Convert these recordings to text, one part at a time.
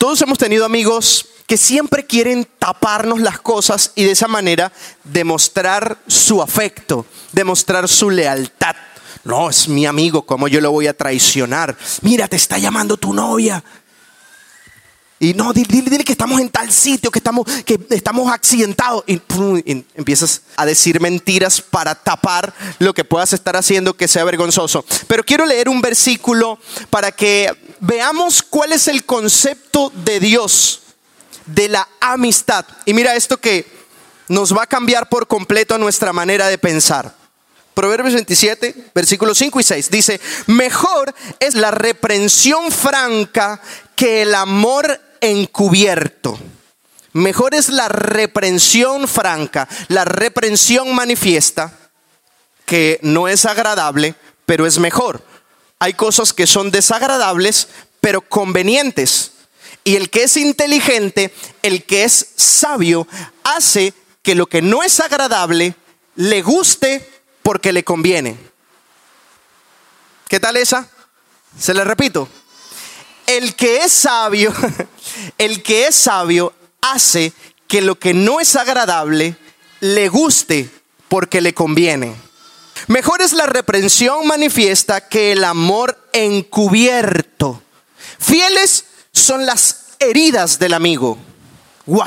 Todos hemos tenido amigos que siempre quieren taparnos las cosas y de esa manera demostrar su afecto, demostrar su lealtad. No, es mi amigo, ¿cómo yo lo voy a traicionar? Mira, te está llamando tu novia. Y no, dile, dile, que estamos en tal sitio, que estamos, que estamos accidentados. Y, empiezas a decir mentiras para tapar lo que puedas estar haciendo que sea vergonzoso. Pero quiero leer un versículo para que veamos cuál es el concepto de Dios, de la amistad. Y mira esto que nos va a cambiar por completo nuestra manera de pensar. Proverbios 27, versículos 5 y 6. Dice, mejor es la reprensión franca que el amor encubierto. Mejor es la reprensión franca, la reprensión manifiesta, que no es agradable, pero es mejor. Hay cosas que son desagradables, pero convenientes. Y el que es inteligente, el que es sabio, hace que lo que no es agradable le guste porque le conviene. ¿Qué tal esa? Se le repito. El que es sabio, el que es sabio hace que lo que no es agradable le guste porque le conviene. Mejor es la reprensión manifiesta que el amor encubierto. Fieles son las heridas del amigo. Wow.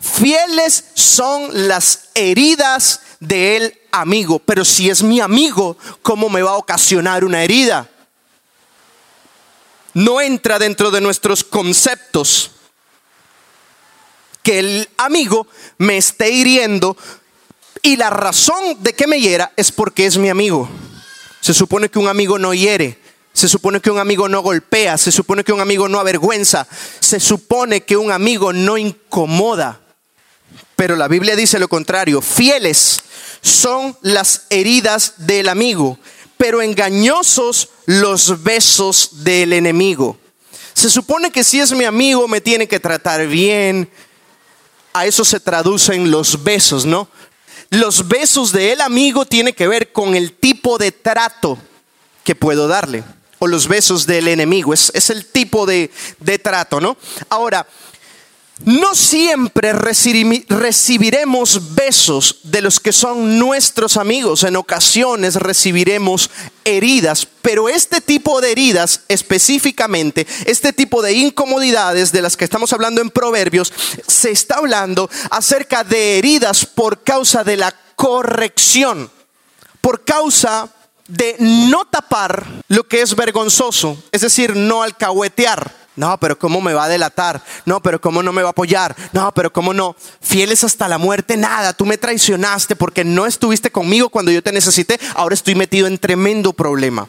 Fieles son las heridas del amigo. Pero si es mi amigo, ¿cómo me va a ocasionar una herida? No entra dentro de nuestros conceptos que el amigo me esté hiriendo y la razón de que me hiera es porque es mi amigo. Se supone que un amigo no hiere, se supone que un amigo no golpea, se supone que un amigo no avergüenza, se supone que un amigo no incomoda. Pero la Biblia dice lo contrario, fieles son las heridas del amigo, pero engañosos los besos del enemigo. Se supone que si es mi amigo me tiene que tratar bien. A eso se traducen los besos, ¿no? Los besos del amigo tienen que ver con el tipo de trato que puedo darle. O los besos del enemigo. Es, es el tipo de, de trato, ¿no? Ahora, no siempre recibiremos besos de los que son nuestros amigos, en ocasiones recibiremos heridas, pero este tipo de heridas específicamente, este tipo de incomodidades de las que estamos hablando en Proverbios, se está hablando acerca de heridas por causa de la corrección, por causa de no tapar lo que es vergonzoso, es decir, no alcahuetear. No, pero ¿cómo me va a delatar? No, pero ¿cómo no me va a apoyar? No, pero ¿cómo no? Fieles hasta la muerte, nada. Tú me traicionaste porque no estuviste conmigo cuando yo te necesité. Ahora estoy metido en tremendo problema.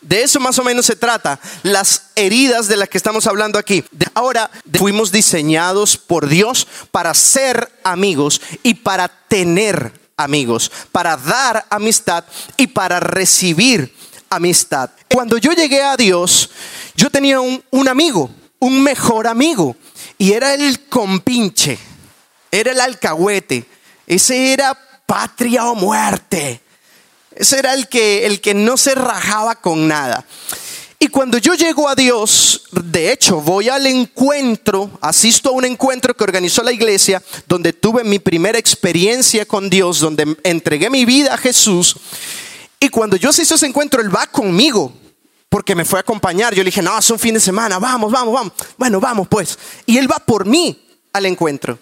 De eso más o menos se trata, las heridas de las que estamos hablando aquí. Ahora fuimos diseñados por Dios para ser amigos y para tener amigos, para dar amistad y para recibir amistad. Cuando yo llegué a Dios, yo tenía un, amigo, un mejor amigo, y era el compinche, era el alcahuete, ese era patria o muerte, ese era el que, el que no se rajaba con nada. Y cuando yo llego a Dios, de hecho, voy al encuentro, asisto a un encuentro que organizó la iglesia, donde tuve mi primera experiencia con Dios, donde entregué mi vida a Jesús. Y cuando yo se hizo ese encuentro, Él va conmigo porque me fue a acompañar. Yo le dije, no, es un fin de semana, vamos, vamos, vamos. Bueno, vamos pues. Y él va por mí al encuentro.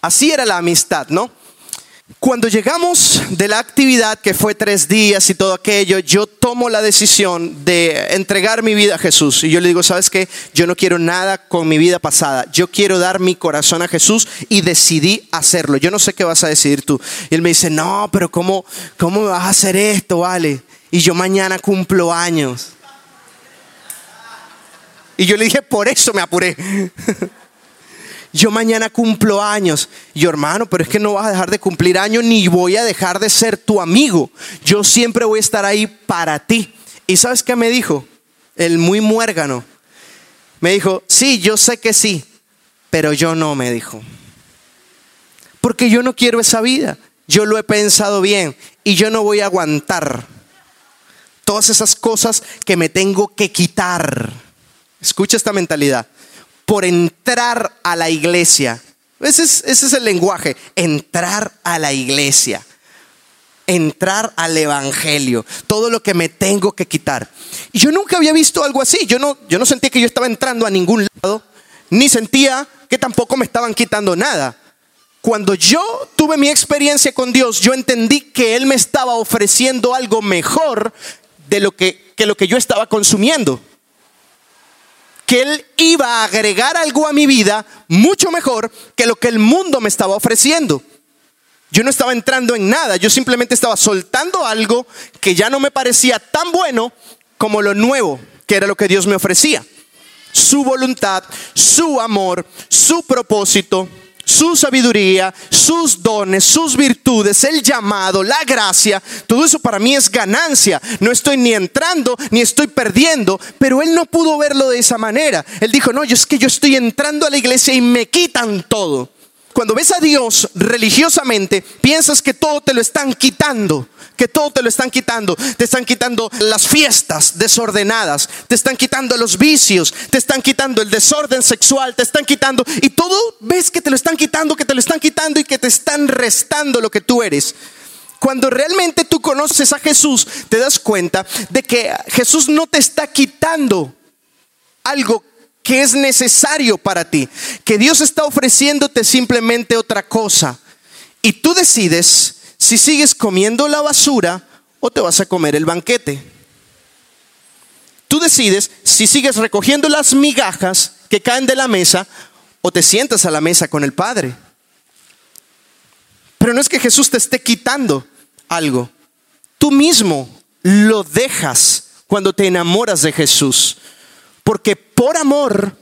Así era la amistad, ¿no? Cuando llegamos de la actividad, que fue tres días y todo aquello, yo tomo la decisión de entregar mi vida a Jesús. Y yo le digo, ¿sabes qué? Yo no quiero nada con mi vida pasada. Yo quiero dar mi corazón a Jesús y decidí hacerlo. Yo no sé qué vas a decidir tú. Y él me dice, no, pero ¿cómo, cómo vas a hacer esto, vale? Y yo mañana cumplo años. Y yo le dije, por eso me apuré. yo mañana cumplo años. Y hermano, pero es que no vas a dejar de cumplir años ni voy a dejar de ser tu amigo. Yo siempre voy a estar ahí para ti. ¿Y sabes qué me dijo? El muy muérgano. Me dijo, sí, yo sé que sí, pero yo no, me dijo. Porque yo no quiero esa vida. Yo lo he pensado bien y yo no voy a aguantar todas esas cosas que me tengo que quitar Escucha esta mentalidad. Por entrar a la iglesia. Ese es, el lenguaje, entrar a la iglesia entrar al evangelio, todo lo que me tengo que quitar. Y yo nunca había visto algo así. Yo no, yo no sentía que yo estaba entrando a ningún lado, ni sentía que tampoco me estaban quitando nada. Cuando yo tuve mi experiencia con Dios, yo entendí que Él me estaba ofreciendo algo mejor de lo que, que lo que yo estaba consumiendo. Que Él iba a agregar algo a mi vida mucho mejor que lo que el mundo me estaba ofreciendo. Yo no estaba entrando en nada, yo simplemente estaba soltando algo que ya no me parecía tan bueno como lo nuevo, que era lo que Dios me ofrecía. Su voluntad, su amor, su propósito, su sabiduría, sus dones, sus virtudes, el llamado, la gracia, todo eso para mí es ganancia. No estoy ni entrando ni estoy perdiendo, pero él no pudo verlo de esa manera. Él dijo, no, yo es que yo estoy entrando a la iglesia y me quitan todo. Cuando ves a Dios religiosamente, piensas que todo te lo están quitando, que todo te lo están quitando. Te están quitando las fiestas desordenadas, te están quitando los vicios, te están quitando el desorden sexual, te están quitando, y todo ves que te lo están quitando, que te lo están quitando y que te están restando lo que tú eres. Cuando realmente tú conoces a Jesús, te das cuenta de que Jesús no te está quitando algo que es necesario para ti, que Dios está ofreciéndote simplemente otra cosa. Y tú decides si sigues comiendo la basura o te vas a comer el banquete. Tú decides si sigues recogiendo las migajas que caen de la mesa o te sientas a la mesa con el Padre. Pero no es que Jesús te esté quitando algo. Tú mismo lo dejas cuando te enamoras de Jesús. Porque por amor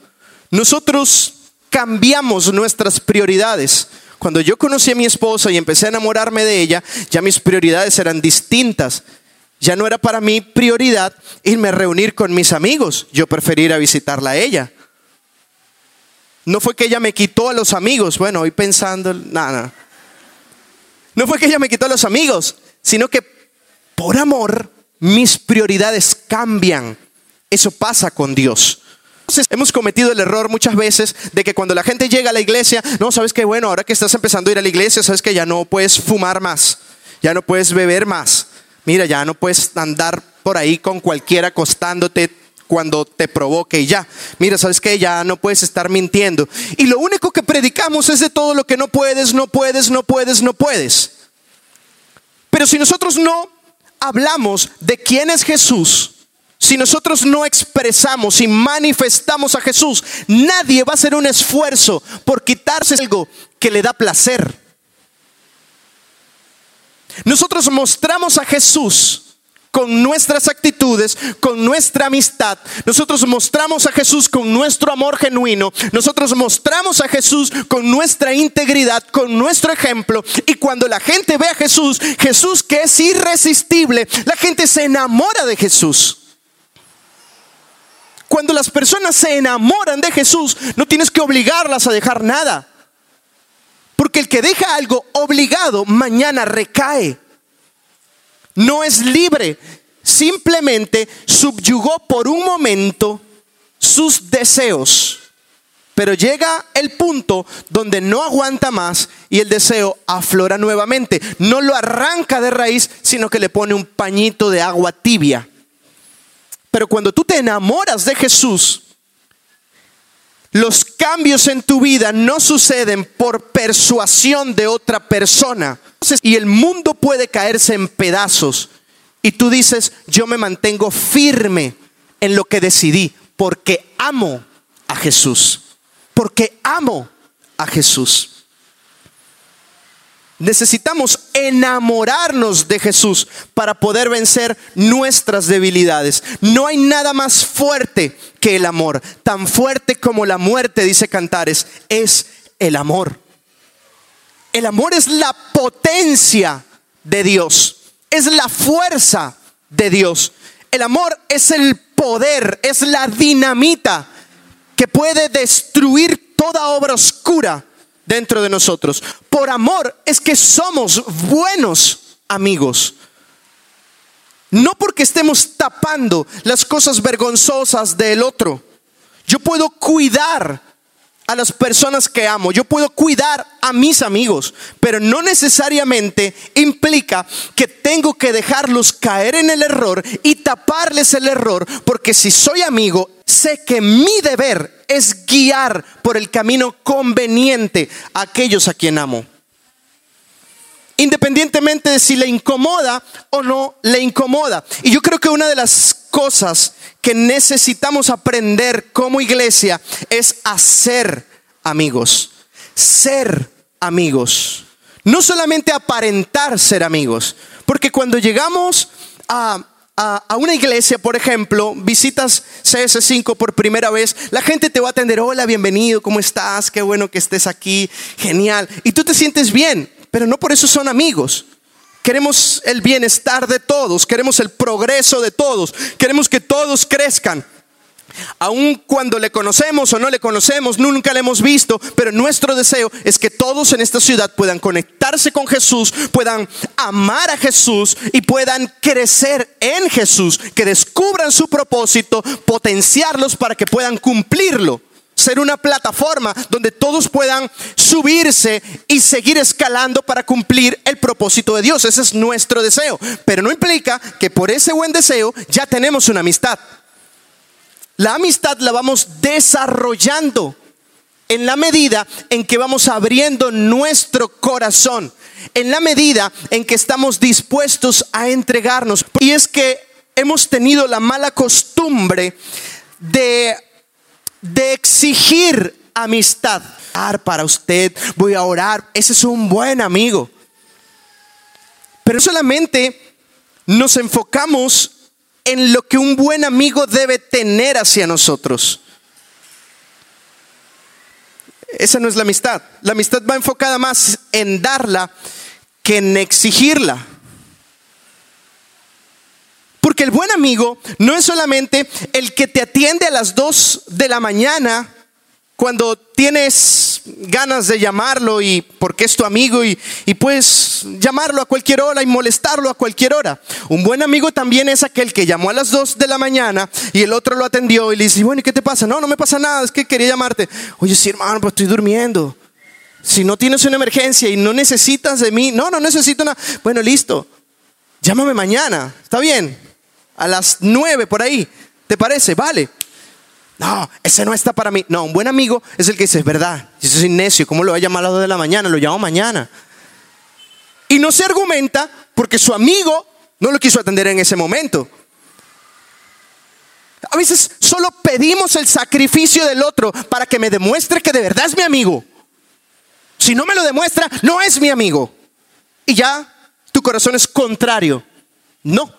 nosotros cambiamos nuestras prioridades. Cuando yo conocí a mi esposa y empecé a enamorarme de ella, ya mis prioridades eran distintas. Ya no era para mí prioridad irme a reunir con mis amigos. Yo preferí ir a visitarla a ella. No fue que ella me quitó a los amigos. Bueno, hoy pensando, nada. No fue que ella me quitó a los amigos, sino que por amor mis prioridades cambian. Eso pasa con Dios. Hemos cometido el error muchas veces de que cuando la gente llega a la iglesia, no, sabes que bueno, ahora que estás empezando a ir a la iglesia, sabes que ya no puedes fumar más, ya no puedes beber más. Mira, ya no puedes andar por ahí con cualquiera acostándote cuando te provoque y ya. Mira, sabes que ya no puedes estar mintiendo. Y lo único que predicamos es de todo lo que no puedes, no puedes, no puedes, no puedes. Pero si nosotros no hablamos de quién es Jesús, si nosotros no expresamos y manifestamos a Jesús, nadie va a hacer un esfuerzo por quitarse algo que le da placer. Nosotros mostramos a Jesús con nuestras actitudes, con nuestra amistad. Nosotros mostramos a Jesús con nuestro amor genuino. Nosotros mostramos a Jesús con nuestra integridad, con nuestro ejemplo. Y cuando la gente ve a Jesús, Jesús que es irresistible, la gente se enamora de Jesús. Cuando las personas se enamoran de Jesús, no tienes que obligarlas a dejar nada. Porque el que deja algo obligado, mañana recae. No es libre. Simplemente subyugó por un momento sus deseos. Pero llega el punto donde no aguanta más y el deseo aflora nuevamente. No lo arranca de raíz, sino que le pone un pañito de agua tibia. Pero cuando tú te enamoras de Jesús, los cambios en tu vida no suceden por persuasión de otra persona. Y el mundo puede caerse en pedazos. Y tú dices, yo me mantengo firme en lo que decidí, porque amo a Jesús. Porque amo a Jesús. Necesitamos enamorarnos de Jesús para poder vencer nuestras debilidades. No hay nada más fuerte que el amor. Tan fuerte como la muerte, dice Cantares, es el amor. El amor es la potencia de Dios. Es la fuerza de Dios. El amor es el poder, es la dinamita que puede destruir toda obra oscura dentro de nosotros. Por amor es que somos buenos amigos. No porque estemos tapando las cosas vergonzosas del otro. Yo puedo cuidar a las personas que amo, yo puedo cuidar a mis amigos, pero no necesariamente implica que tengo que dejarlos caer en el error y taparles el error, porque si soy amigo, sé que mi deber es guiar por el camino conveniente a aquellos a quien amo. Independientemente de si le incomoda o no le incomoda. Y yo creo que una de las cosas que necesitamos aprender como iglesia es hacer amigos, ser amigos. No solamente aparentar ser amigos, porque cuando llegamos a, una iglesia, por ejemplo, visitas CS5 por primera vez, la gente te va a atender, hola, bienvenido, ¿cómo estás? Qué bueno que estés aquí, genial. Y tú te sientes bien, pero no por eso son amigos. Queremos el bienestar de todos, queremos el progreso de todos, queremos que todos crezcan. Aun cuando le conocemos o no le conocemos, nunca le hemos visto, pero nuestro deseo es que todos en esta ciudad puedan conectarse con Jesús, puedan amar a Jesús y puedan crecer en Jesús, que descubran su propósito, potenciarlos para que puedan cumplirlo ser una plataforma donde todos puedan subirse y seguir escalando para cumplir el propósito de Dios. Ese es nuestro deseo. Pero no implica que por ese buen deseo ya tenemos una amistad. La amistad la vamos desarrollando en la medida en que vamos abriendo nuestro corazón, en la medida en que estamos dispuestos a entregarnos. Y es que hemos tenido la mala costumbre de de exigir amistad. Para usted, voy a orar. Ese es un buen amigo. Pero solamente nos enfocamos en lo que un buen amigo debe tener hacia nosotros. Esa no es la amistad. La amistad va enfocada más en darla que en exigirla. Porque el buen amigo no es solamente el que te atiende a las 2 de la mañana cuando tienes ganas de llamarlo y porque es tu amigo y, y, puedes llamarlo a cualquier hora y molestarlo a cualquier hora. Un buen amigo también es aquel que llamó a las 2 de la mañana y el otro lo atendió y le dice, bueno, ¿y qué te pasa? No, no me pasa nada, es que quería llamarte. Oye, sí, hermano, pues estoy durmiendo. Si no tienes una emergencia y no necesitas de mí, no, no necesito nada. Bueno, listo. Llámame mañana. ¿Está bien? a las nueve por ahí. ¿Te parece? Vale. No, ese no está para mí. No, un buen amigo es el que dice, es verdad, yo soy necio, ¿cómo lo voy a llamar a las de la mañana? Lo llamo mañana. Y no se argumenta porque su amigo no lo quiso atender en ese momento. A veces solo pedimos el sacrificio del otro para que me demuestre que de verdad es mi amigo. Si no me lo demuestra, no es mi amigo. Y ya tu corazón es contrario. No,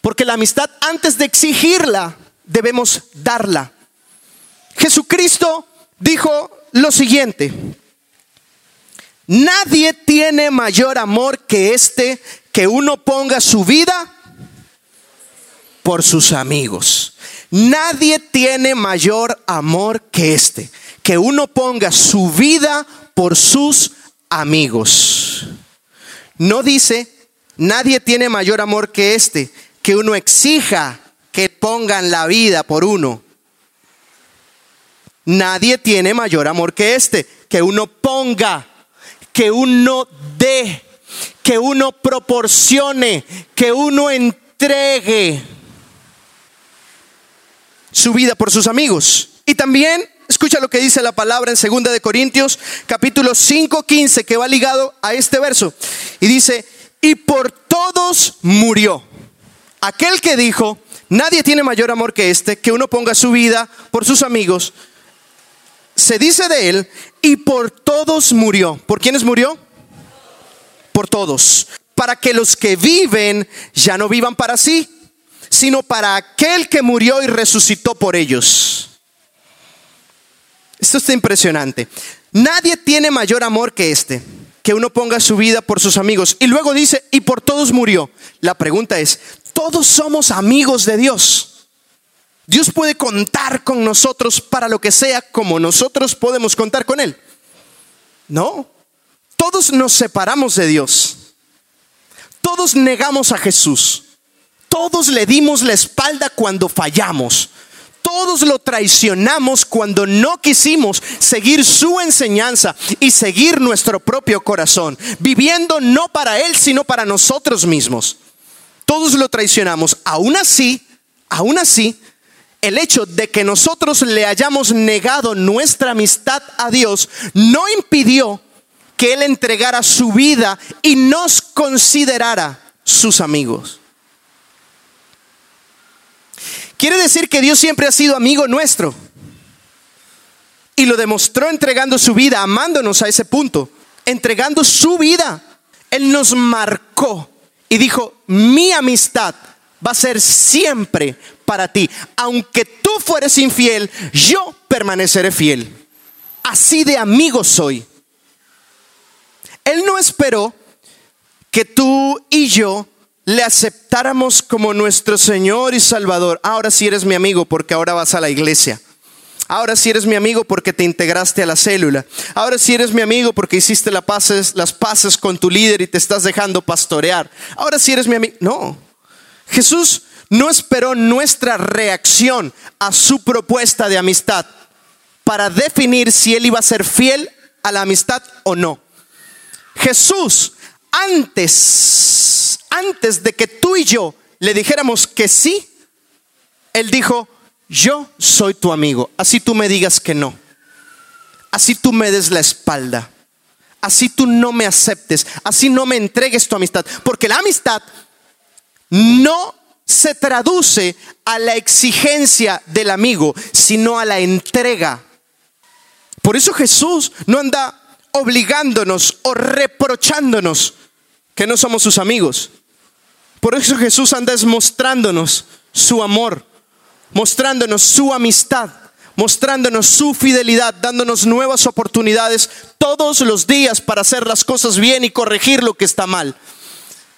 porque la amistad, antes de exigirla, debemos darla. Jesucristo dijo lo siguiente. Nadie tiene mayor amor que este, que uno ponga su vida por sus amigos. Nadie tiene mayor amor que este, que uno ponga su vida por sus amigos. No dice, nadie tiene mayor amor que este, que uno exija que pongan la vida por uno. Nadie tiene mayor amor que este, que uno ponga, que uno dé, que uno proporcione, que uno entregue su vida por sus amigos. Y también escucha lo que dice la palabra en 2 de Corintios capítulo 5, 15 que va ligado a este verso. Y dice, "Y por todos murió." aquel que dijo, nadie tiene mayor amor que este, que uno ponga su vida por sus amigos, se dice de él, y por todos murió. ¿Por quiénes murió? Por todos. Para que los que viven ya no vivan para sí, sino para aquel que murió y resucitó por ellos. Esto está impresionante. Nadie tiene mayor amor que este, que uno ponga su vida por sus amigos. Y luego dice, y por todos murió. La pregunta es, todos somos amigos de Dios. Dios puede contar con nosotros para lo que sea como nosotros podemos contar con Él. No, todos nos separamos de Dios. Todos negamos a Jesús. Todos le dimos la espalda cuando fallamos. todos lo traicionamos cuando no quisimos seguir su enseñanza y seguir nuestro propio corazón, viviendo no para Él, sino para nosotros mismos. Todos lo traicionamos. Aún así, aún así, el hecho de que nosotros le hayamos negado nuestra amistad a Dios no impidió que Él entregara su vida y nos considerara sus amigos. Quiere decir que Dios siempre ha sido amigo nuestro. Y lo demostró entregando su vida, amándonos a ese punto, entregando su vida. Él nos marcó y dijo, mi amistad va a ser siempre para ti. Aunque tú fueres infiel, yo permaneceré fiel. Así de amigo soy. Él no esperó que tú y yo le aceptáramos como nuestro Señor y Salvador. Ahora sí eres mi amigo porque ahora vas a la iglesia. Ahora sí eres mi amigo porque te integraste a la célula. Ahora sí eres mi amigo porque hiciste las paces, con tu líder y te estás dejando pastorear. Ahora sí eres mi amigo. No. Jesús no esperó nuestra reacción a su propuesta de amistad para definir si él iba a ser fiel a la amistad o no. Jesús, antes, antes de que tú y yo le dijéramos que sí, él dijo, yo soy tu amigo, así tú me digas que no, así tú me des la espalda, así tú no me aceptes, así no me entregues tu amistad, porque la amistad no se traduce a la exigencia del amigo, sino a la entrega. Por eso Jesús no anda obligándonos o reprochándonos que no somos sus amigos. Por eso Jesús anda mostrándonos su amor, mostrándonos su amistad, mostrándonos su fidelidad, dándonos nuevas oportunidades todos los días para hacer las cosas bien y corregir lo que está mal.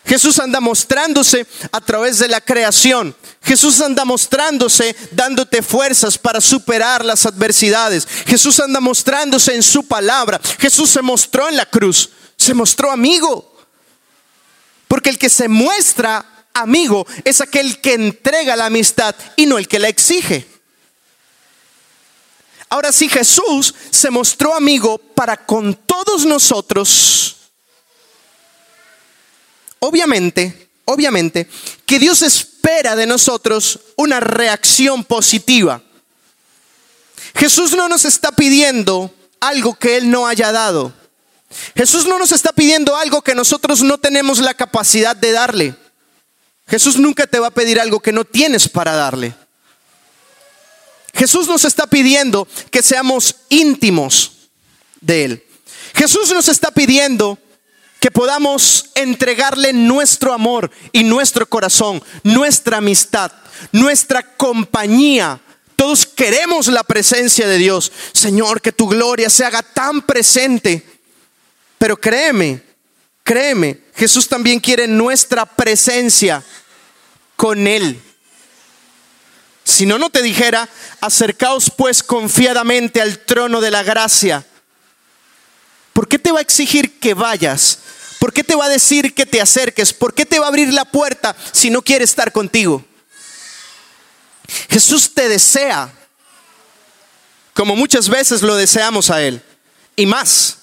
Jesús anda mostrándose a través de la creación. Jesús anda mostrándose dándote fuerzas para superar las adversidades. Jesús anda mostrándose en su palabra. Jesús se mostró en la cruz. Se mostró amigo. Porque el que se muestra amigo es aquel que entrega la amistad y no el que la exige. Ahora sí, Jesús se mostró amigo para con todos nosotros obviamente, obviamente, que Dios espera de nosotros una reacción positiva. Jesús no nos está pidiendo algo que Él no haya dado. Jesús no nos está pidiendo algo que nosotros no tenemos la capacidad de darle. Jesús nunca te va a pedir algo que no tienes para darle. Jesús nos está pidiendo que seamos íntimos de Él. Jesús nos está pidiendo que podamos entregarle nuestro amor y nuestro corazón, nuestra amistad, nuestra compañía. Todos queremos la presencia de Dios. Señor, que tu gloria se haga tan presente. Pero créeme, créeme, Jesús también quiere nuestra presencia con Él. Si no, no te dijera, acercaos pues confiadamente al trono de la gracia. ¿Por qué te va a exigir que vayas ¿Por qué te va a decir que te acerques? ¿Por qué te va a abrir la puerta si no quiere estar contigo? Jesús te desea, como muchas veces lo deseamos a Él, y más.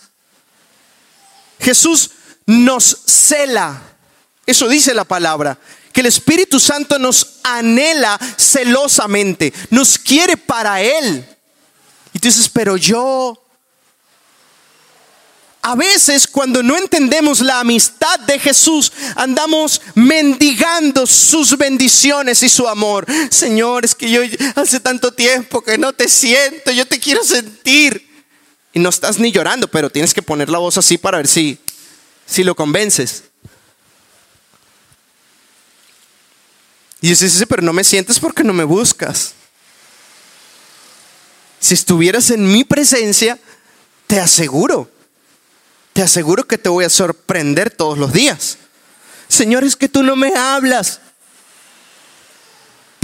Jesús nos cela, eso dice la palabra, que el Espíritu Santo nos anhela celosamente, nos quiere para Él. Y tú dices, pero yo a veces cuando no entendemos la amistad de Jesús, andamos mendigando sus bendiciones y su amor. Señor, es que yo hace tanto tiempo que no te siento, yo te quiero sentir. Y no estás ni llorando, pero tienes que poner la voz así para ver si, si lo convences. Y dices, sí, pero no me sientes porque no me buscas. Si estuvieras en mi presencia, te aseguro te aseguro que te voy a sorprender todos los días. Señor, es que tú no me hablas.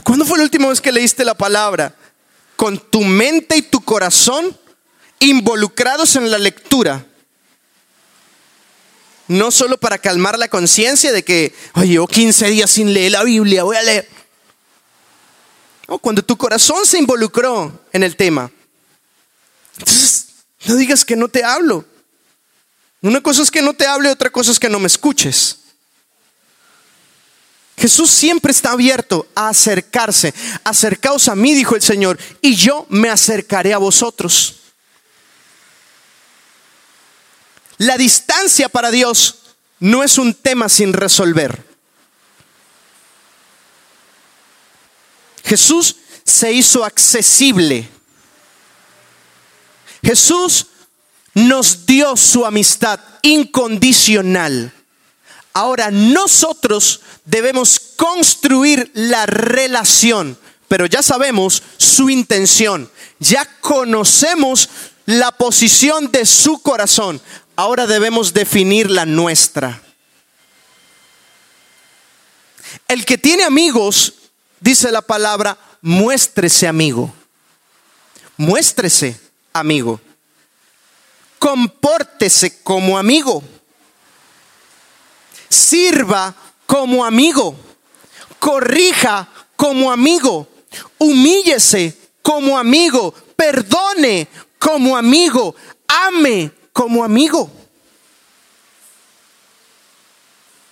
¿Cuándo fue la última vez que leíste la palabra? Con tu mente y tu corazón involucrados en la lectura. No solo para calmar la conciencia de que, oye, llevo 15 días sin leer la Biblia, voy a leer. Cuando tu corazón se involucró en el tema. Entonces, no digas que no te hablo. Una cosa es que no te hable, otra cosa es que no me escuches. Jesús siempre está abierto a acercarse. Acercaos a mí, dijo el Señor, y yo me acercaré a vosotros. La distancia para Dios no es un tema sin resolver. Jesús se hizo accesible. Jesús nos dio su amistad incondicional. Ahora nosotros debemos construir la relación, pero ya sabemos su intención, ya conocemos la posición de su corazón, ahora debemos definir la nuestra. El que tiene amigos, dice la palabra, muéstrese amigo. Muéstrese amigo. Compórtese como amigo. Sirva como amigo. Corrija como amigo. Humíllese como amigo. Perdone como amigo. Ame como amigo.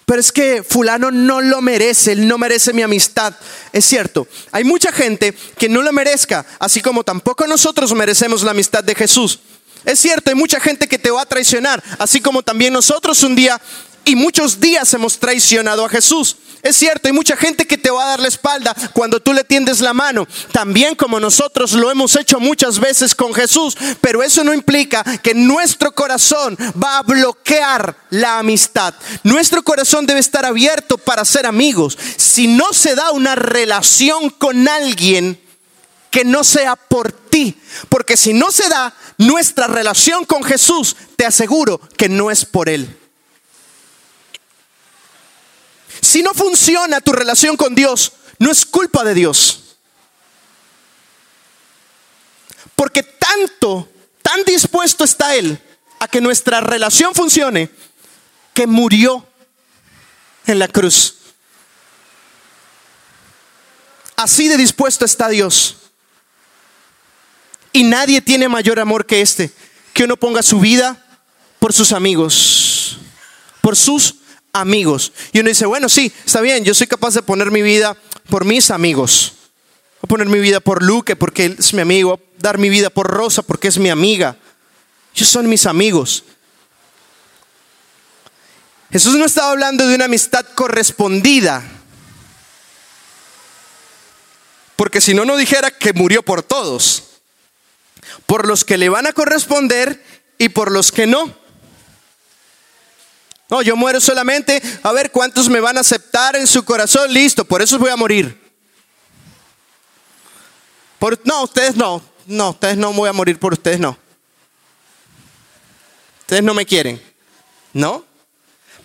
Pero es que fulano no lo merece, él no merece mi amistad. Es cierto, hay mucha gente que no lo merezca, así como tampoco nosotros merecemos la amistad de Jesús. Es cierto, hay mucha gente que te va a traicionar, así como también nosotros un día y muchos días hemos traicionado a Jesús. Es cierto, hay mucha gente que te va a dar la espalda cuando tú le tiendes la mano, también como nosotros lo hemos hecho muchas veces con Jesús, pero eso no implica que nuestro corazón va a bloquear la amistad. Nuestro corazón debe estar abierto para ser amigos. Si no se da una relación con alguien, que no sea por ti, porque si no se da nuestra relación con Jesús, te aseguro que no es por Él. Si no funciona tu relación con Dios, no es culpa de Dios. Porque tanto, tan dispuesto está Él a que nuestra relación funcione, que murió en la cruz. Así de dispuesto está Dios. Y nadie tiene mayor amor que este, que uno ponga su vida por sus amigos, por sus amigos. Y uno dice, bueno, sí, está bien, yo soy capaz de poner mi vida por mis amigos. Voy a poner mi vida por Luque porque él es mi amigo. dar mi vida por Rosa porque es mi amiga. Ellos son mis amigos. Jesús no estaba hablando de una amistad correspondida. Porque si no, no dijera que murió por todos. Por los que le van a corresponder y por los que no. No, yo muero solamente a ver cuántos me van a aceptar en su corazón. Listo, por eso voy a morir. Por, no, ustedes no. No, ustedes no voy a morir por ustedes, no. Ustedes no me quieren. ¿No?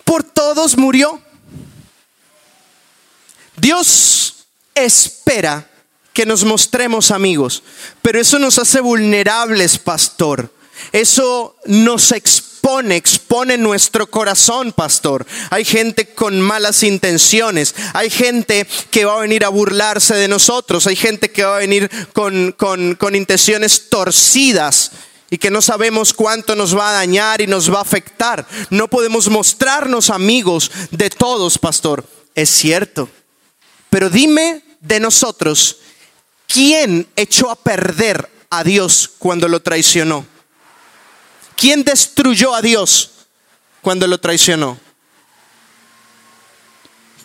Por todos murió. Dios espera que nos mostremos amigos, pero eso nos hace vulnerables, pastor. Eso nos expone expone, nuestro corazón, pastor. Hay gente con malas intenciones, hay gente que va a venir a burlarse de nosotros, hay gente que va a venir con, con intenciones torcidas y que no sabemos cuánto nos va a dañar y nos va a afectar. No podemos mostrarnos amigos de todos, pastor. Es cierto. Pero dime de nosotros, ¿quién echó a perder a Dios cuando lo traicionó? ¿Quién destruyó a Dios cuando lo traicionó?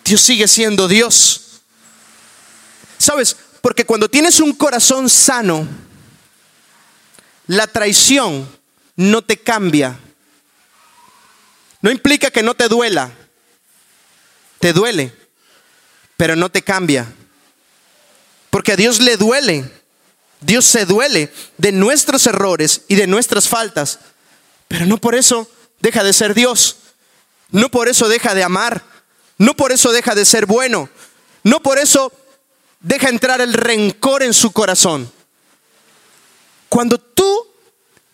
Dios sigue siendo Dios. ¿Sabes? Porque cuando tienes un corazón sano, la traición no te cambia. No implica que no te duela. Te duele, pero no te cambia. Porque a Dios le duele. Dios se duele de nuestros errores y de nuestras faltas. Pero no por eso deja de ser Dios. No por eso deja de amar. No por eso deja de ser bueno. No por eso deja entrar el rencor en su corazón. Cuando tú,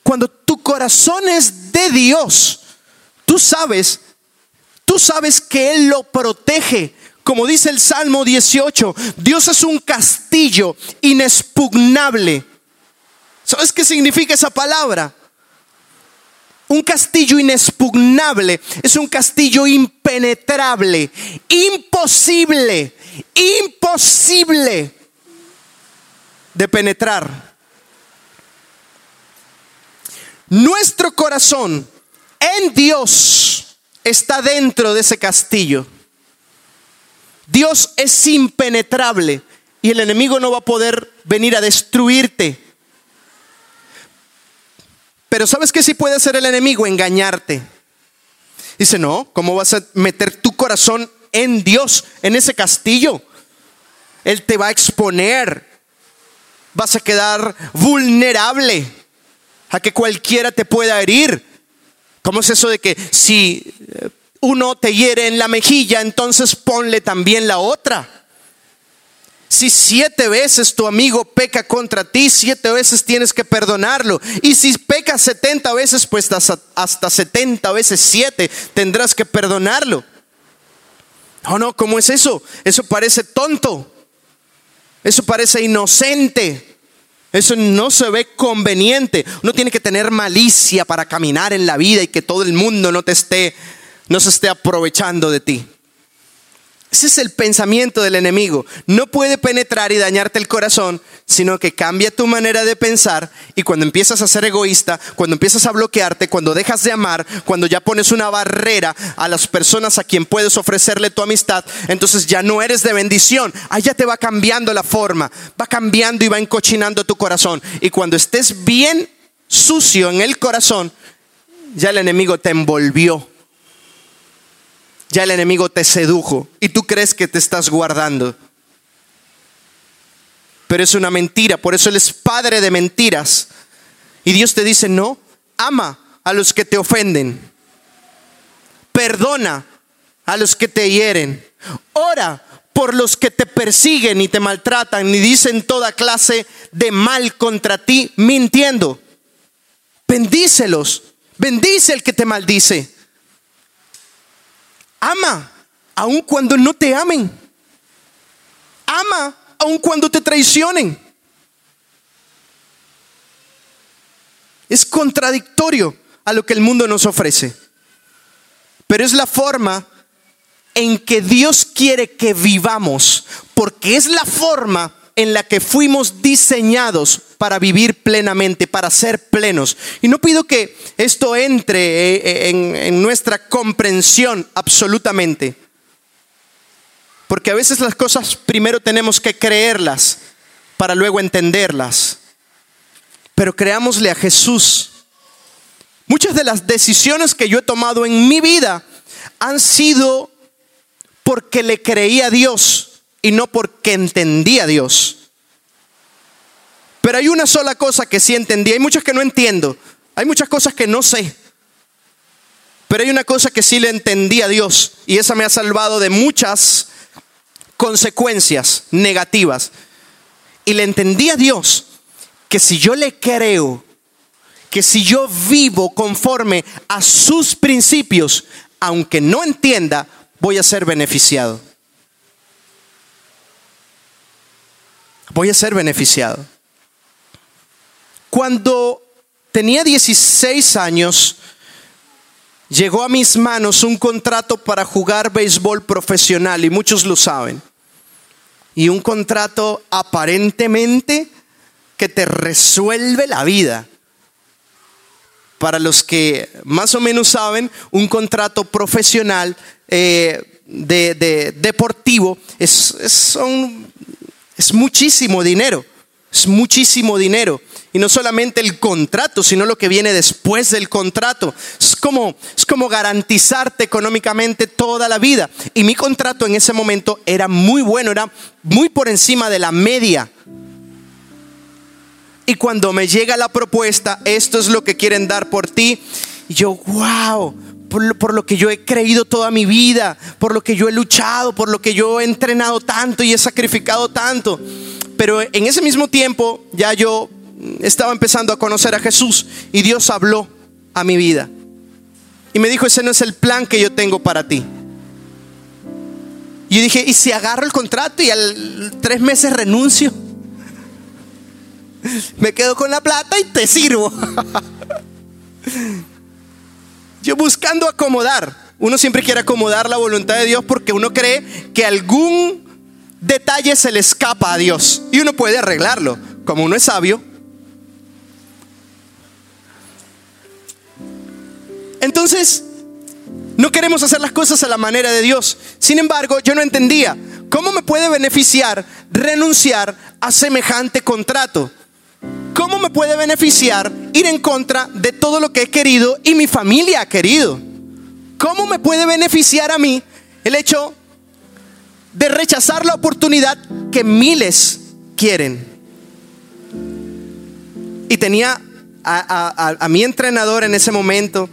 cuando tu corazón es de Dios, tú sabes, tú sabes que Él lo protege Como dice el Salmo 18, Dios es un castillo inexpugnable. ¿Sabes qué significa esa palabra? Un castillo inexpugnable es un castillo impenetrable, imposible, imposible de penetrar. Nuestro corazón en Dios está dentro de ese castillo. Dios es impenetrable y el enemigo no va a poder venir a destruirte. Pero ¿sabes qué sí puede hacer el enemigo? Engañarte. Dice, no, ¿cómo vas a meter tu corazón en Dios, en ese castillo? Él te va a exponer. Vas a quedar vulnerable a que cualquiera te pueda herir. ¿Cómo es eso de que si eh, uno te hiere en la mejilla, entonces ponle también la otra? Si siete veces tu amigo peca contra ti, siete veces tienes que perdonarlo. Y si peca setenta veces, pues hasta setenta veces siete tendrás que perdonarlo. No, no, ¿cómo es eso? Eso parece tonto. Eso parece inocente. Eso no se ve conveniente. Uno tiene que tener malicia para caminar en la vida y que todo el mundo no te esté, no se esté aprovechando de ti. Ese es el pensamiento del enemigo. No puede penetrar y dañarte el corazón, sino que cambia tu manera de pensar y cuando empiezas a ser egoísta, cuando empiezas a bloquearte, cuando dejas de amar, cuando ya pones una barrera a las personas a quien puedes ofrecerle tu amistad, entonces ya no eres de bendición. Allá te va cambiando la forma, va cambiando y va encochinando tu corazón. Y cuando estés bien sucio en el corazón, ya el enemigo te envolvió ya el enemigo te sedujo y tú crees que te estás guardando. Pero es una mentira, por eso Él es padre de mentiras. Y Dios te dice, no, ama a los que te ofenden, perdona a los que te hieren, ora por los que te persiguen y te maltratan y dicen toda clase de mal contra ti mintiendo. Bendícelos, bendice el que te maldice. Ama aun cuando no te amen. Ama aun cuando te traicionen. Es contradictorio a lo que el mundo nos ofrece. Pero es la forma en que Dios quiere que vivamos, porque es la forma en la que fuimos diseñados para vivir plenamente, para ser plenos. Y no pido que esto entre eh, en, en nuestra comprensión absolutamente, porque a veces las cosas primero tenemos que creerlas para luego entenderlas. Pero creámosle a Jesús. Muchas de las decisiones que yo he tomado en mi vida han sido porque le creí a Dios y no porque entendía a Dios. Pero hay una sola cosa que sí entendí, hay muchas que no entiendo, hay muchas cosas que no sé. Pero hay una cosa que sí le entendí a Dios y esa me ha salvado de muchas consecuencias negativas. Y le entendí a Dios que si yo le creo, que si yo vivo conforme a sus principios, aunque no entienda, voy a ser beneficiado. voy a ser beneficiado. Cuando tenía 16 años, llegó a mis manos un contrato para jugar béisbol profesional y muchos lo saben. Y un contrato aparentemente que te resuelve la vida. Para los que más o menos saben, un contrato profesional eh, de, deportivo es, es muchísimo dinero, es muchísimo dinero. Y no solamente el contrato, sino lo que viene después del contrato. Es como, es como garantizarte económicamente toda la vida. Y mi contrato en ese momento era muy bueno, era muy por encima de la media. Y cuando me llega la propuesta, esto es lo que quieren dar por ti, yo, wow, por, lo que yo he creído toda mi vida, por lo que yo he luchado, por lo que yo he entrenado tanto y he sacrificado tanto. Pero en ese mismo tiempo ya yo estaba empezando a conocer a Jesús y Dios habló a mi vida. Y me dijo, ese no es el plan que yo tengo para ti. Y yo dije, ¿y si agarro el contrato y al tres meses renuncio? Me quedo con la plata y te sirvo. Yo buscando acomodar. Uno siempre quiere acomodar la voluntad de Dios porque uno cree que algún detalle se le escapa a Dios y uno puede arreglarlo. Como uno es sabio. Entonces, no queremos hacer las cosas a la manera de Dios. Sin embargo, yo no entendía cómo me puede beneficiar renunciar a semejante contrato. ¿Cómo me puede beneficiar ir en contra de todo lo que he querido y mi familia ha querido? ¿Cómo me puede beneficiar a mí el hecho de rechazar la oportunidad que miles quieren? Y tenía a, mi entrenador en ese momento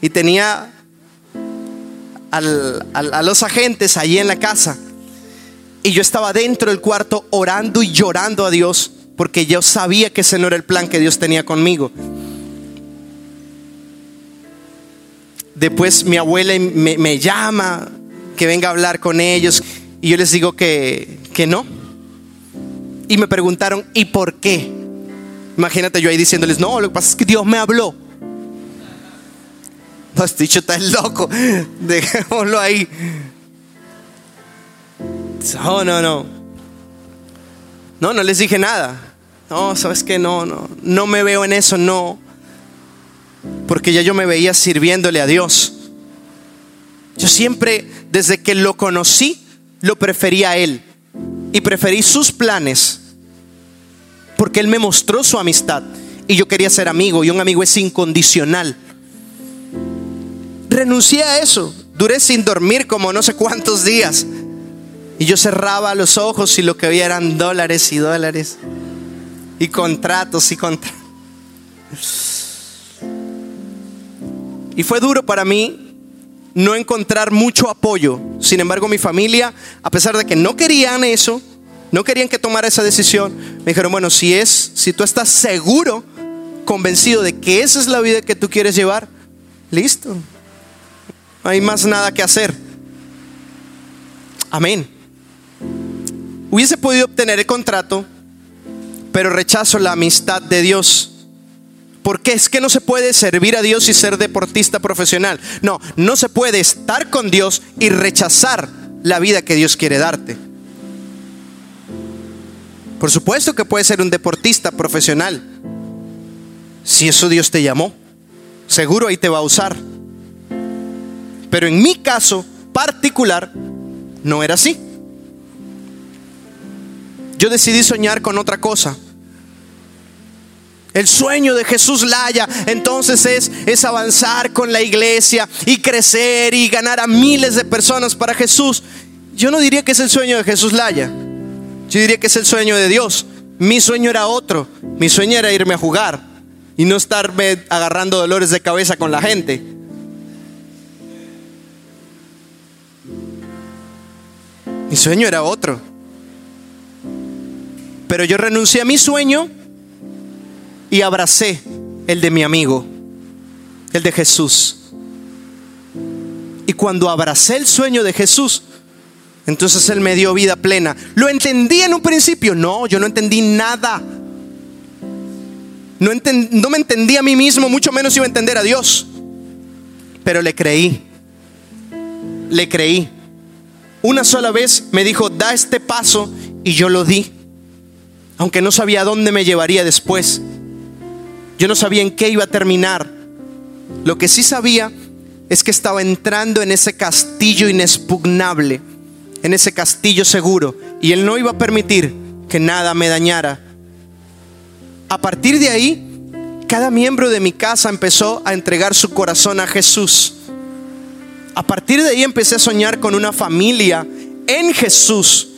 y tenía a los agentes allí en la casa. Y yo estaba dentro del cuarto orando y llorando a Dios porque yo sabía que ese no era el plan que Dios tenía conmigo. Después mi abuela me, llama, que venga a hablar con ellos, y yo les digo que, que no. Y me preguntaron, ¿y por qué? Imagínate yo ahí diciéndoles, no, lo que pasa es que Dios me habló. Pues dicho está loco, dejémoslo ahí. No, no, no. No, no les dije nada. No, sabes que no, no, no me veo en eso, no. Porque ya yo me veía sirviéndole a Dios. Yo siempre, desde que lo conocí, lo prefería a Él. Y preferí sus planes. Porque Él me mostró su amistad. Y yo quería ser amigo. Y un amigo es incondicional. Renuncié a eso. Duré sin dormir como no sé cuántos días. Y yo cerraba los ojos y lo que veía eran dólares y dólares. Y contratos y contratos. Y fue duro para mí no encontrar mucho apoyo. Sin embargo, mi familia, a pesar de que no querían eso, no querían que tomara esa decisión, me dijeron, bueno, si es, si tú estás seguro, convencido de que esa es la vida que tú quieres llevar, listo. No hay más nada que hacer. Amén. Hubiese podido obtener el contrato, pero rechazo la amistad de Dios. Porque es que no se puede servir a Dios y ser deportista profesional. No, no se puede estar con Dios y rechazar la vida que Dios quiere darte. Por supuesto que puedes ser un deportista profesional. Si eso Dios te llamó, seguro ahí te va a usar. Pero en mi caso particular, no era así yo decidí soñar con otra cosa. El sueño de Jesús Laya entonces es, es avanzar con la iglesia y crecer y ganar a miles de personas para Jesús. Yo no diría que es el sueño de Jesús Laya. Yo diría que es el sueño de Dios. Mi sueño era otro. Mi sueño era irme a jugar y no estarme agarrando dolores de cabeza con la gente. Mi sueño era otro. Pero yo renuncié a mi sueño y abracé el de mi amigo, el de Jesús. Y cuando abracé el sueño de Jesús, entonces Él me dio vida plena. ¿Lo entendí en un principio? No, yo no entendí nada. No, no me entendí a mí mismo, mucho menos iba a entender a Dios. Pero le creí. Le creí. Una sola vez me dijo, da este paso y yo lo di aunque no sabía dónde me llevaría después. Yo no sabía en qué iba a terminar. Lo que sí sabía es que estaba entrando en ese castillo inexpugnable, en ese castillo seguro, y Él no iba a permitir que nada me dañara. A partir de ahí, cada miembro de mi casa empezó a entregar su corazón a Jesús. A partir de ahí empecé a soñar con una familia en Jesús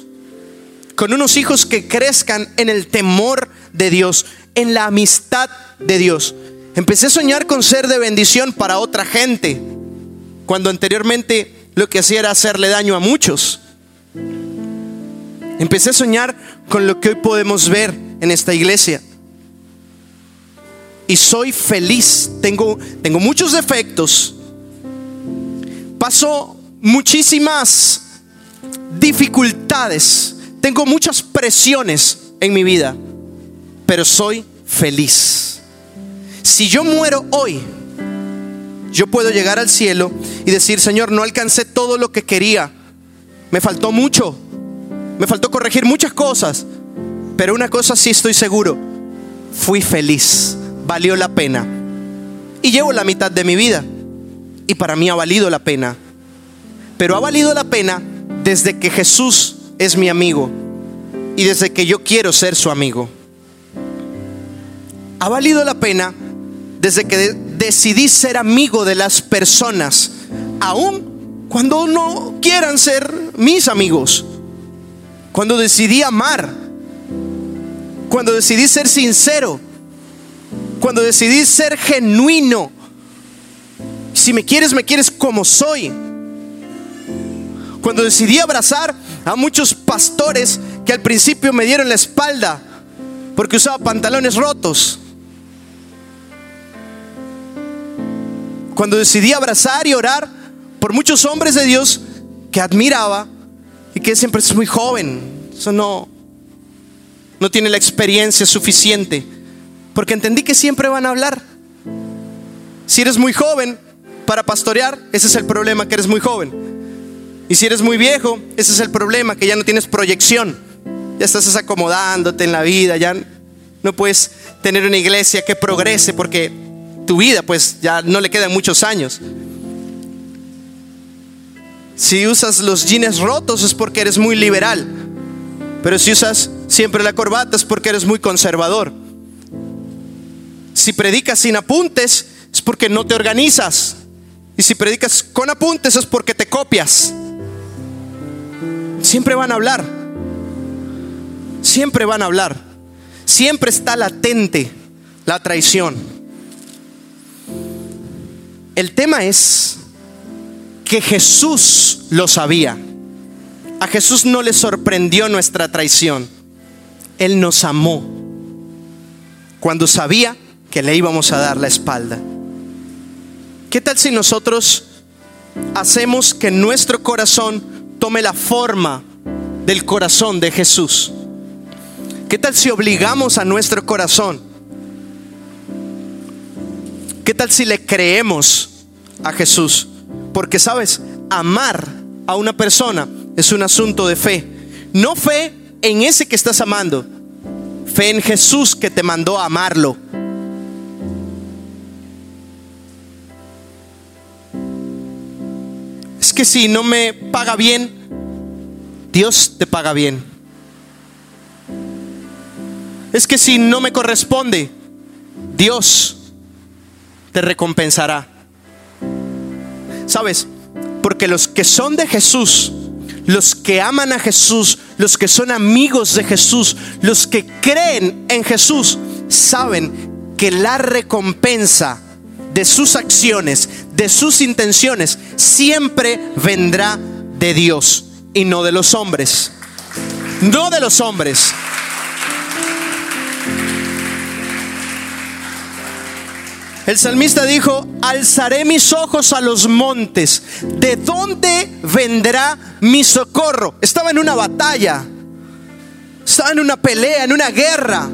con unos hijos que crezcan en el temor de Dios, en la amistad de Dios. Empecé a soñar con ser de bendición para otra gente, cuando anteriormente lo que hacía era hacerle daño a muchos. Empecé a soñar con lo que hoy podemos ver en esta iglesia. Y soy feliz. Tengo, tengo muchos defectos. Paso muchísimas dificultades, tengo muchas presiones en mi vida, pero soy feliz. Si yo muero hoy, yo puedo llegar al cielo y decir, Señor, no alcancé todo lo que quería, me faltó mucho, me faltó corregir muchas cosas, pero una cosa sí estoy seguro, fui feliz, valió la pena. Y llevo la mitad de mi vida y para mí ha valido la pena. Pero ha valido la pena desde que Jesús es mi amigo y desde que yo quiero ser su amigo. Ha valido la pena desde que decidí ser amigo de las personas, aun cuando no quieran ser mis amigos. Cuando decidí amar, cuando decidí ser sincero, cuando decidí ser genuino. Si me quieres, me quieres como soy. Cuando decidí abrazar a muchos pastores que al principio me dieron la espalda porque usaba pantalones rotos. Cuando decidí abrazar y orar por muchos hombres de Dios que admiraba y que siempre es muy joven. Eso no, no tiene la experiencia suficiente. Porque entendí que siempre van a hablar. Si eres muy joven para pastorear, ese es el problema, que eres muy joven. Y si eres muy viejo, ese es el problema, que ya no tienes proyección. Ya estás acomodándote en la vida, ya no puedes tener una iglesia que progrese porque tu vida pues ya no le quedan muchos años. Si usas los jeans rotos es porque eres muy liberal. Pero si usas siempre la corbata es porque eres muy conservador. Si predicas sin apuntes es porque no te organizas. Y si predicas con apuntes es porque te copias. Siempre van a hablar. Siempre van a hablar. Siempre está latente la traición. El tema es que Jesús lo sabía. A Jesús no le sorprendió nuestra traición. Él nos amó cuando sabía que le íbamos a dar la espalda. ¿Qué tal si nosotros hacemos que nuestro corazón tome la forma del corazón de Jesús? ¿Qué tal si obligamos a nuestro corazón? ¿Qué tal si le creemos a Jesús? Porque sabes, amar a una persona es un asunto de fe. No fe en ese que estás amando. Fe en Jesús que te mandó a amarlo. Es que si no me paga bien, Dios te paga bien. Es que si no me corresponde, Dios te recompensará. ¿Sabes? Porque los que son de Jesús, los que aman a Jesús, los que son amigos de Jesús, los que creen en Jesús, saben que la recompensa de sus acciones, de sus intenciones, siempre vendrá de Dios y no de los hombres. No de los hombres. El salmista dijo, alzaré mis ojos a los montes. ¿De dónde vendrá mi socorro? Estaba en una batalla. Estaba en una pelea, en una guerra.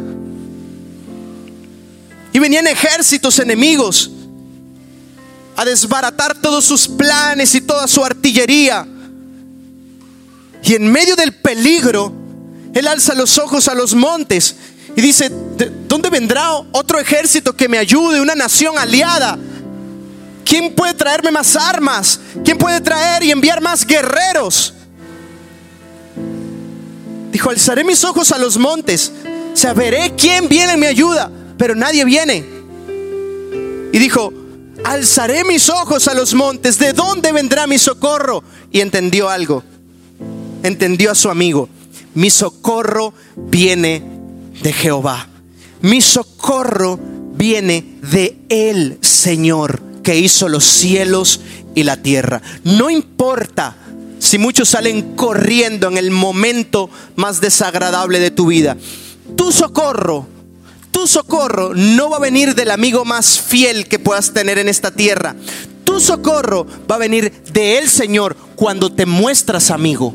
Y venían ejércitos enemigos a desbaratar todos sus planes y toda su artillería. Y en medio del peligro, él alza los ojos a los montes y dice, ¿dónde vendrá otro ejército que me ayude, una nación aliada? ¿Quién puede traerme más armas? ¿Quién puede traer y enviar más guerreros? Dijo, alzaré mis ojos a los montes, o veré quién viene en mi ayuda, pero nadie viene. Y dijo, alzaré mis ojos a los montes, ¿de dónde vendrá mi socorro? Y entendió algo, entendió a su amigo, mi socorro viene de Jehová. Mi socorro viene de el Señor que hizo los cielos y la tierra. No importa si muchos salen corriendo en el momento más desagradable de tu vida. Tu socorro, tu socorro no va a venir del amigo más fiel que puedas tener en esta tierra. Tu socorro va a venir de el Señor cuando te muestras amigo.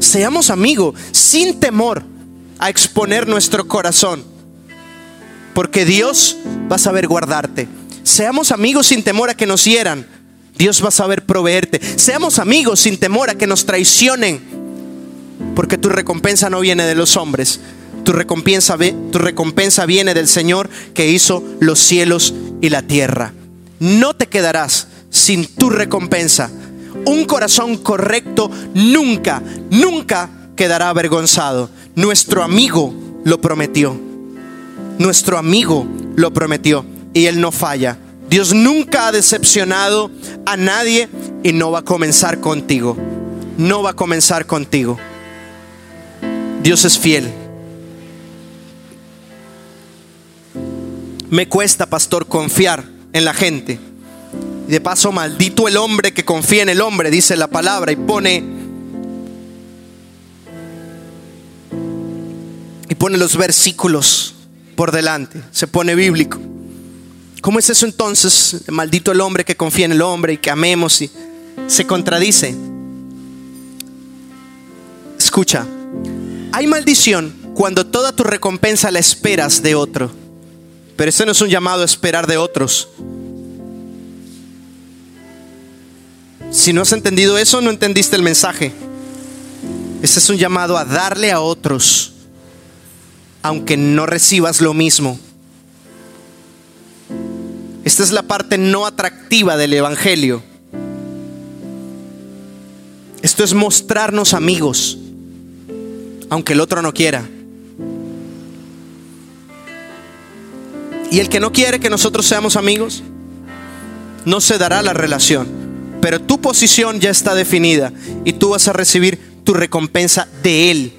seamos amigos sin temor a exponer nuestro corazón. Porque Dios va a saber guardarte. Seamos amigos sin temor a que nos hieran. Dios va a saber proveerte. Seamos amigos sin temor a que nos traicionen. Porque tu recompensa no viene de los hombres. Tu recompensa, tu recompensa viene del Señor que hizo los cielos y la tierra. No te quedarás sin tu recompensa. Un corazón correcto nunca, nunca quedará avergonzado. Nuestro amigo lo prometió. Nuestro amigo lo prometió y él no falla. Dios nunca ha decepcionado a nadie y no va a comenzar contigo. No va a comenzar contigo. Dios es fiel. Me cuesta, pastor, confiar en la gente. Y de paso, maldito el hombre que confía en el hombre, dice la palabra, y pone y pone los versículos por delante, se pone bíblico. ¿Cómo es eso entonces? Maldito el hombre que confía en el hombre y que amemos y se contradice. Escucha, hay maldición cuando toda tu recompensa la esperas de otro. Pero este no es un llamado a esperar de otros. Si no has entendido eso, no entendiste el mensaje. Este es un llamado a darle a otros, aunque no recibas lo mismo. Esta es la parte no atractiva del Evangelio. Esto es mostrarnos amigos, aunque el otro no quiera. Y el que no quiere que nosotros seamos amigos, no se dará la relación. Pero tu posición ya está definida y tú vas a recibir tu recompensa de Él.